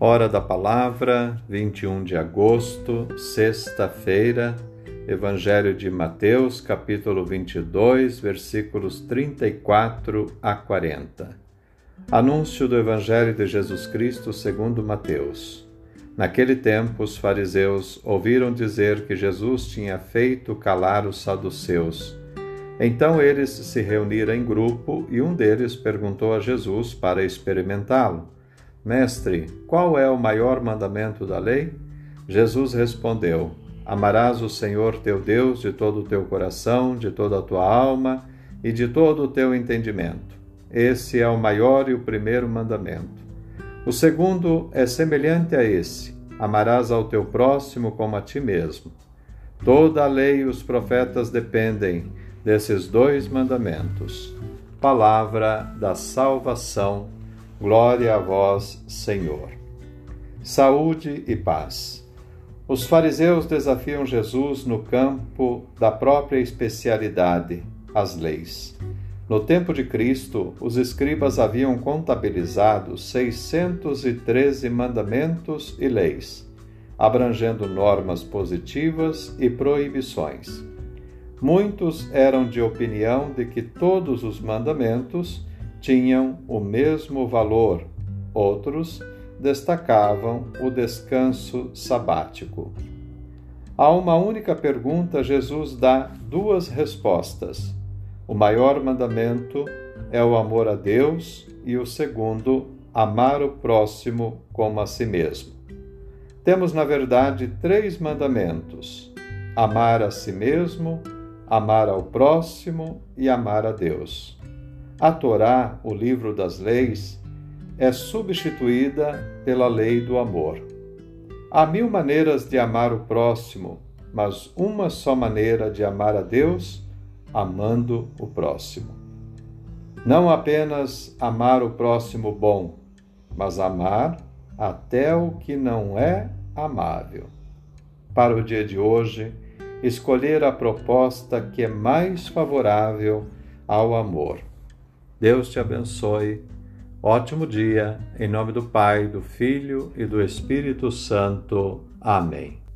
Hora da Palavra, 21 de agosto, sexta-feira, Evangelho de Mateus, capítulo 22, versículos 34 a 40. Anúncio do Evangelho de Jesus Cristo segundo Mateus. Naquele tempo, os fariseus ouviram dizer que Jesus tinha feito calar os saduceus. Então eles se reuniram em grupo e um deles perguntou a Jesus para experimentá-lo Mestre, qual é o maior mandamento da lei? Jesus respondeu: Amarás o Senhor teu Deus de todo o teu coração, de toda a tua alma e de todo o teu entendimento. Esse é o maior e o primeiro mandamento. O segundo é semelhante a esse: Amarás ao teu próximo como a ti mesmo. Toda a lei e os profetas dependem desses dois mandamentos. Palavra da salvação. Glória a vós, Senhor. Saúde e paz. Os fariseus desafiam Jesus no campo da própria especialidade, as leis. No tempo de Cristo, os escribas haviam contabilizado 613 mandamentos e leis, abrangendo normas positivas e proibições. Muitos eram de opinião de que todos os mandamentos tinham o mesmo valor, outros destacavam o descanso sabático. A uma única pergunta, Jesus dá duas respostas. O maior mandamento é o amor a Deus e o segundo, amar o próximo como a si mesmo. Temos, na verdade, três mandamentos: amar a si mesmo, amar ao próximo e amar a Deus. A Torá, o livro das leis, é substituída pela lei do amor. Há mil maneiras de amar o próximo, mas uma só maneira de amar a Deus, amando o próximo. Não apenas amar o próximo bom, mas amar até o que não é amável. Para o dia de hoje, escolher a proposta que é mais favorável ao amor. Deus te abençoe. Ótimo dia, em nome do Pai, do Filho e do Espírito Santo. Amém.